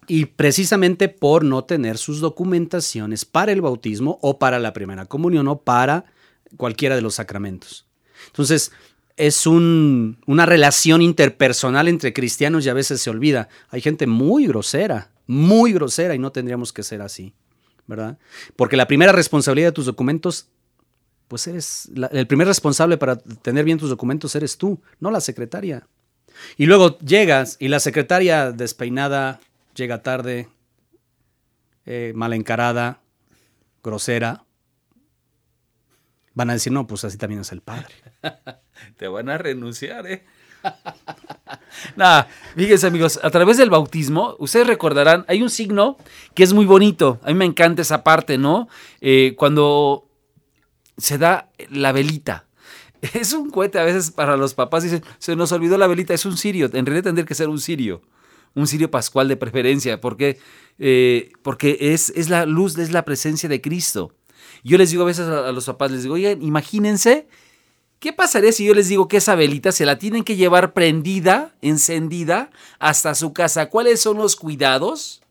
Y precisamente por no tener sus documentaciones para el bautismo o para la primera comunión o para cualquiera de los sacramentos. Entonces, es un- una relación interpersonal entre cristianos y a veces se olvida. Hay gente muy grosera, muy grosera y no tendríamos que ser así, ¿verdad? Porque la primera responsabilidad de tus documentos, pues eres, el primer responsable para tener bien tus documentos eres tú, no la secretaria. Y luego llegas y la secretaria despeinada llega tarde, eh, mal encarada, grosera, van a decir, no, pues así también es el padre. Te van a renunciar, ¿eh? Nada, fíjense amigos, a través del bautismo, ustedes recordarán, hay un signo que es muy bonito, a mí me encanta esa parte, ¿no? Eh, cuando se da la velita. Es un cohete a veces para los papás, dicen, se nos olvidó la velita, es un sirio, en realidad tendría que ser un sirio, un sirio pascual de preferencia, porque, eh, porque es, es la luz, es la presencia de Cristo. Yo les digo a veces a, a los papás, les digo, oigan, imagínense ¿Qué pasaría si yo les digo que esa velita se la tienen que llevar prendida, encendida, hasta su casa? ¿Cuáles son los cuidados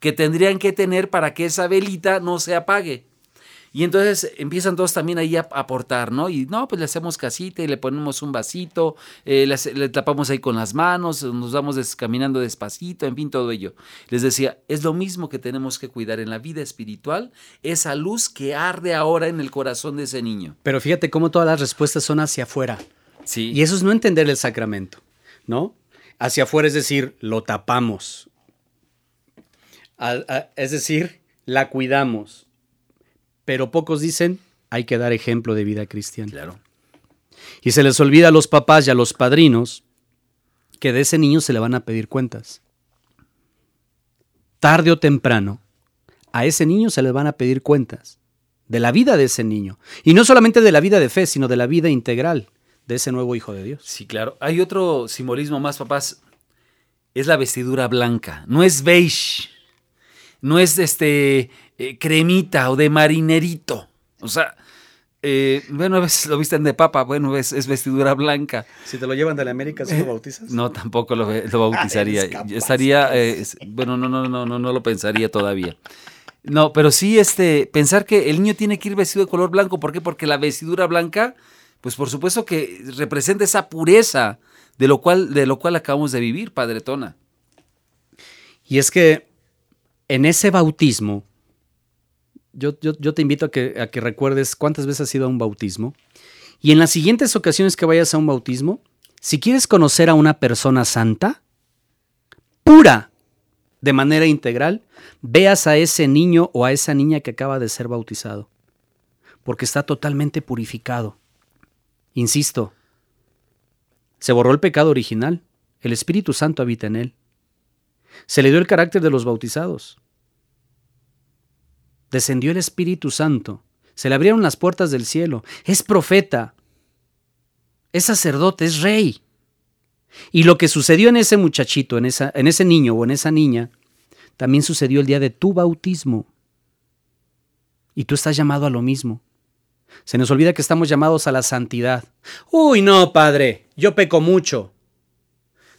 que tendrían que tener para que esa velita no se apague? Y entonces empiezan todos también ahí a aportar, ¿no? Y no, pues le hacemos casita y le ponemos un vasito, eh, le, tapamos ahí con las manos, nos vamos caminando despacito, en fin, todo ello. Les decía, es lo mismo que tenemos que cuidar en la vida espiritual, esa luz que arde ahora en el corazón de ese niño. Pero fíjate cómo todas las respuestas son hacia afuera. Sí. Y eso es no entender el sacramento, ¿no? Hacia afuera es decir, lo tapamos. es decir, la cuidamos pero pocos dicen, hay que dar ejemplo de vida cristiana. Claro. Y se les olvida a los papás y a los padrinos que de ese niño se le van a pedir cuentas. Tarde o temprano, a ese niño se le van a pedir cuentas de la vida de ese niño. Y no solamente de la vida de fe, sino de la vida integral de ese nuevo hijo de Dios. Sí, claro. Hay otro simbolismo más, papás. Es la vestidura blanca. No es beige. No es este eh, cremita o de marinerito. O sea, eh, bueno, a veces lo visten de papa, bueno, es, es, vestidura blanca. Si te lo llevan de la América, ¿sí lo bautizas? No, tampoco lo, bautizaría. estaría, eh, bueno, no, no, no, no, no lo pensaría todavía. No, pero sí, este, pensar que el niño tiene que ir vestido de color blanco, ¿por qué? Porque la vestidura blanca, pues por supuesto que representa esa pureza de lo cual, de lo cual acabamos de vivir, Padre Tona. Y es que en ese bautismo, yo, te invito a que, a que recuerdes cuántas veces has ido a un bautismo. Y en las siguientes ocasiones que vayas a un bautismo, si quieres conocer a una persona santa, pura, de manera integral, veas a ese niño o a esa niña que acaba de ser bautizado, porque está totalmente purificado. Insisto, se borró el pecado original, el Espíritu Santo habita en él. Se le dio el carácter de los bautizados descendió el Espíritu Santo, se le abrieron las puertas del cielo, es profeta, es sacerdote, es rey. Y lo que sucedió en ese muchachito, en, esa, en ese niño o en esa niña, también sucedió el día de tu bautismo. Y tú estás llamado a lo mismo. Se nos olvida que estamos llamados a la santidad. Uy, no, Padre, yo peco mucho.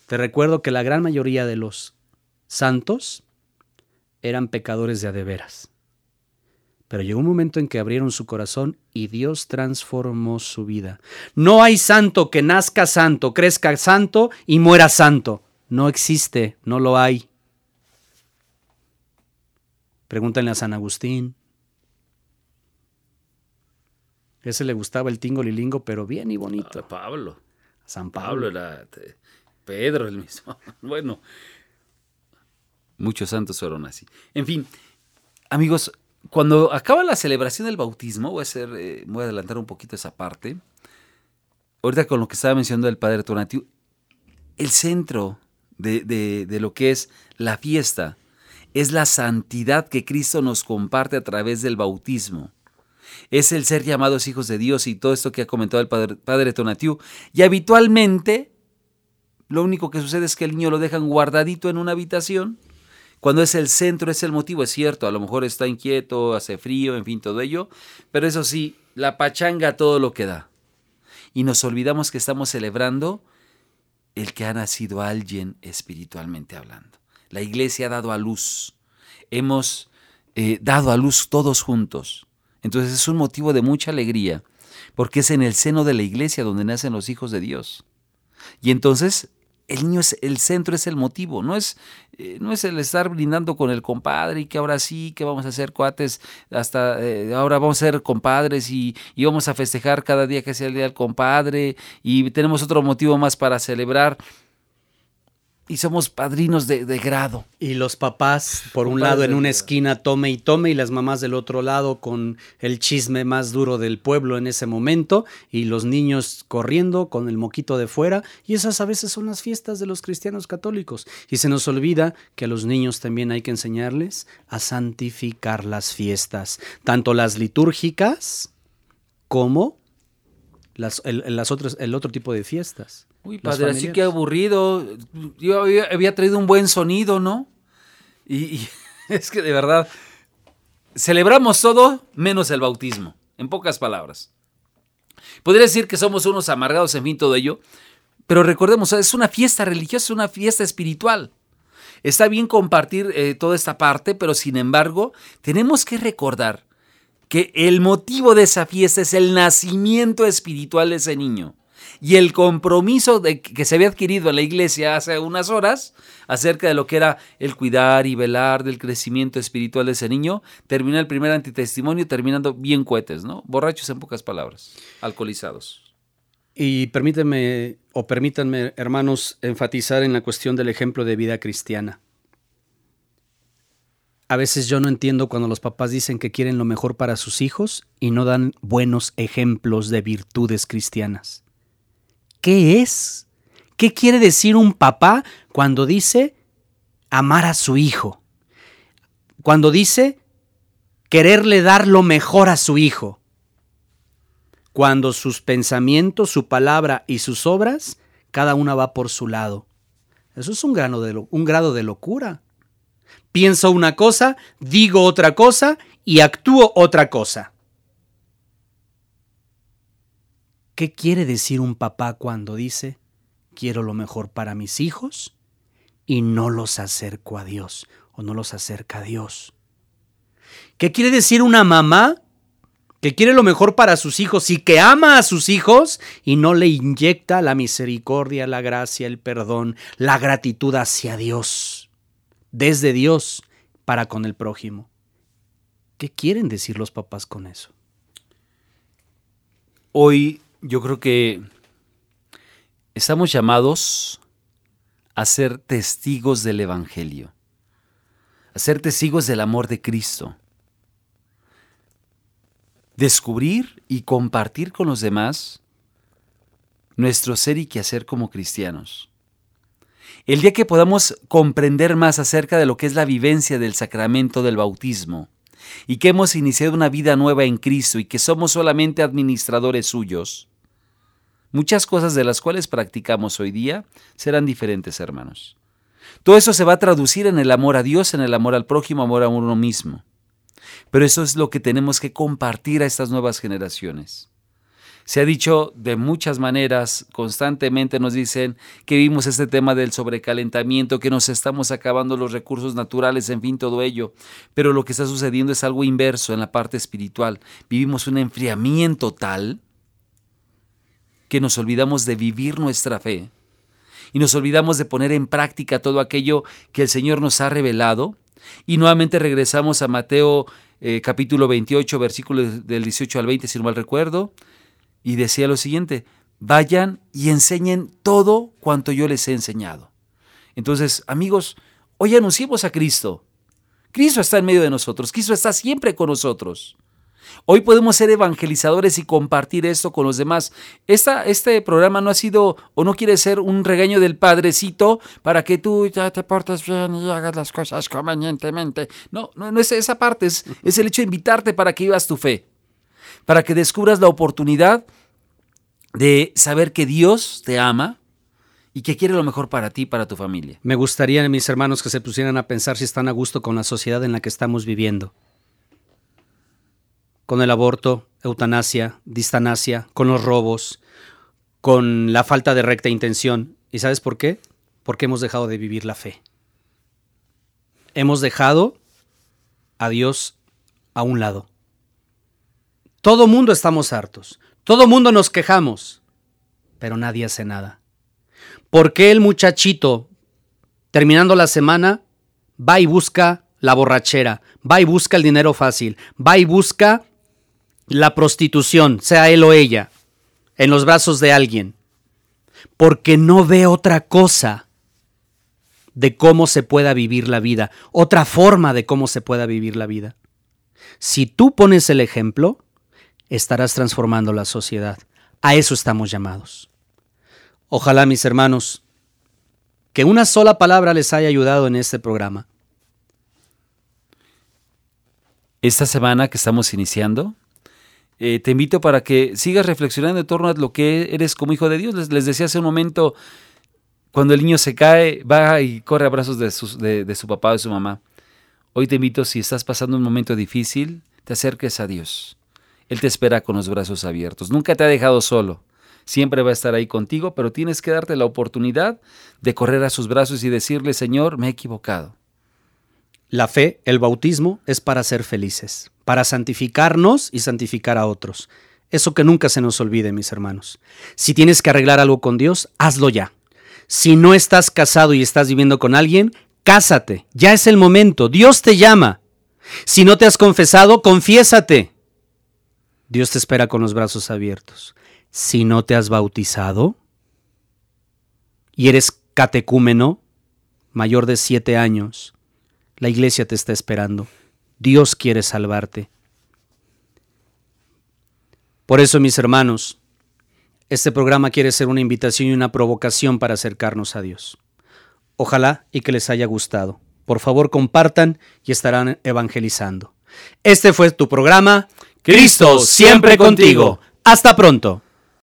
Te recuerdo que la gran mayoría de los santos eran pecadores de a de veras. Pero llegó un momento en que abrieron su corazón y Dios transformó su vida. No hay santo que nazca santo, crezca santo y muera santo. No existe, no lo hay. Pregúntenle a San Agustín. Ese le gustaba el tingo lilingo, pero bien y bonito. A Pablo. San Pablo. Pablo era Pedro el mismo. Bueno, muchos santos fueron así. En fin, amigos, cuando acaba la celebración del bautismo, voy a, hacer, eh, voy a adelantar un poquito esa parte. Ahorita con lo que estaba mencionando el Padre Tonatiu, el centro de, lo que es la fiesta es la santidad que Cristo nos comparte a través del bautismo. Es el ser llamados hijos de Dios y todo esto que ha comentado el Padre, padre Tonatiu. Y habitualmente, lo único que sucede es que el niño lo dejan guardadito en una habitación cuando es el centro, es el motivo, es cierto, a lo mejor está inquieto, hace frío, en fin, todo ello, pero eso sí, la pachanga todo lo que da. Y nos olvidamos que estamos celebrando el que ha nacido alguien espiritualmente hablando. La iglesia ha dado a luz. Hemos eh, dado a luz todos juntos. Entonces es un motivo de mucha alegría, porque es en el seno de la iglesia donde nacen los hijos de Dios. Y entonces el niño es el centro, es el motivo, no es, eh, no es el estar brindando con el compadre y que ahora sí, que vamos a hacer cuates, hasta eh, ahora vamos a ser compadres y, y, vamos a festejar cada día que sea el día del compadre y tenemos otro motivo más para celebrar. Y somos padrinos de, grado. Y los papás, por un lado, en una esquina, tome y tome, y las mamás del otro lado con el chisme más duro del pueblo en ese momento, y los niños corriendo con el moquito de fuera, y esas a veces son las fiestas de los cristianos católicos. Y se nos olvida que a los niños también hay que enseñarles a santificar las fiestas, tanto las litúrgicas como las, las otras, el otro tipo de fiestas. Uy, padre, así que aburrido. Yo había, traído un buen sonido, ¿no? Y, es que de verdad, celebramos todo menos el bautismo, en pocas palabras. Podría decir que somos unos amargados, en fin, todo ello, pero recordemos, es una fiesta religiosa, es una fiesta espiritual. Está bien compartir eh, toda esta parte, pero sin embargo, tenemos que recordar que el motivo de esa fiesta es el nacimiento espiritual de ese niño y el compromiso que se había adquirido en la iglesia hace unas horas acerca de lo que era el cuidar y velar del crecimiento espiritual de ese niño, termina el primer antitestimonio terminando bien cohetes, ¿no? Borrachos en pocas palabras, alcoholizados. Y permíteme o permítanme, hermanos, enfatizar en la cuestión del ejemplo de vida cristiana. A veces yo no entiendo cuando los papás dicen que quieren lo mejor para sus hijos y no dan buenos ejemplos de virtudes cristianas. ¿Qué es? ¿Qué quiere decir un papá cuando dice amar a su hijo? Cuando dice quererle dar lo mejor a su hijo. Cuando sus pensamientos, su palabra y sus obras, cada una va por su lado. Eso es un, grado de, un grado de locura. Pienso una cosa, digo otra cosa y actúo otra cosa. ¿Qué quiere decir un papá cuando dice, quiero lo mejor para mis hijos y no los acerco a Dios o no los acerca a Dios? ¿Qué quiere decir una mamá que quiere lo mejor para sus hijos y que ama a sus hijos y no le inyecta la misericordia, la gracia, el perdón, la gratitud hacia Dios, desde Dios para con el prójimo? ¿Qué quieren decir los papás con eso? Hoy yo creo que estamos llamados a ser testigos del Evangelio, a ser testigos del amor de Cristo, descubrir y compartir con los demás nuestro ser y quehacer como cristianos. El día que podamos comprender más acerca de lo que es la vivencia del sacramento del bautismo, y que hemos iniciado una vida nueva en Cristo y que somos solamente administradores suyos, Muchas cosas de las cuales practicamos hoy día serán diferentes, hermanos. Todo eso se va a traducir en el amor a Dios, en el amor al prójimo, amor a uno mismo. Pero eso es lo que tenemos que compartir a estas nuevas generaciones. Se ha dicho de muchas maneras, constantemente nos dicen que vimos este tema del sobrecalentamiento, que nos estamos acabando los recursos naturales, en fin, todo ello. Pero lo que está sucediendo es algo inverso en la parte espiritual. Vivimos un enfriamiento tal que nos olvidamos de vivir nuestra fe y nos olvidamos de poner en práctica todo aquello que el Señor nos ha revelado. Y nuevamente regresamos a Mateo eh, capítulo 28, versículos del 18 al 20, si no mal recuerdo, y decía lo siguiente, vayan y enseñen todo cuanto yo les he enseñado. Entonces, amigos, hoy anunciemos a Cristo. Cristo está en medio de nosotros, Cristo está siempre con nosotros. Hoy podemos ser evangelizadores y compartir esto con los demás. Esta, este programa no ha sido o no quiere ser un regaño del padrecito para que tú ya te portes bien y hagas las cosas convenientemente. No, no, no es esa parte, es, es el hecho de invitarte para que vivas tu fe, para que descubras la oportunidad de saber que Dios te ama, y que quiere lo mejor para ti para tu familia. Me gustaría, mis hermanos, que se pusieran a pensar si están a gusto con la sociedad en la que estamos viviendo con el aborto, eutanasia, distanasia, con los robos, con la falta de recta intención. ¿Y sabes por qué? Porque hemos dejado de vivir la fe. Hemos dejado a Dios a un lado. Todo mundo estamos hartos, todo mundo nos quejamos, pero nadie hace nada. ¿Por qué el muchachito, terminando la semana, va y busca la borrachera, va y busca el dinero fácil, va y busca la prostitución, sea él o ella, en los brazos de alguien, porque no ve otra cosa de cómo se pueda vivir la vida, otra forma de cómo se pueda vivir la vida. Si tú pones el ejemplo, estarás transformando la sociedad. A eso estamos llamados. Ojalá, mis hermanos, que una sola palabra les haya ayudado en este programa. Esta semana que estamos iniciando, eh, te invito para que sigas reflexionando en torno a lo que eres como hijo de Dios. Les, decía hace un momento, cuando el niño se cae, va y corre a brazos de, de su papá o de su mamá. Hoy te invito, si estás pasando un momento difícil, te acerques a Dios. Él te espera con los brazos abiertos. Nunca te ha dejado solo. Siempre va a estar ahí contigo, pero tienes que darte la oportunidad de correr a sus brazos y decirle, Señor, me he equivocado. La fe, el bautismo, es para ser felices, para santificarnos y santificar a otros. Eso que nunca se nos olvide, mis hermanos. Si tienes que arreglar algo con Dios, hazlo ya. Si no estás casado y estás viviendo con alguien, cásate. Ya es el momento. Dios te llama. Si no te has confesado, confiésate. Dios te espera con los brazos abiertos. Si no te has bautizado y eres catecúmeno, mayor de siete años, la iglesia te está esperando. Dios quiere salvarte. Por eso, mis hermanos, este programa quiere ser una invitación y una provocación para acercarnos a Dios. Ojalá y que les haya gustado. Por favor, compartan y estarán evangelizando. Este fue tu programa. Cristo siempre contigo. Hasta pronto.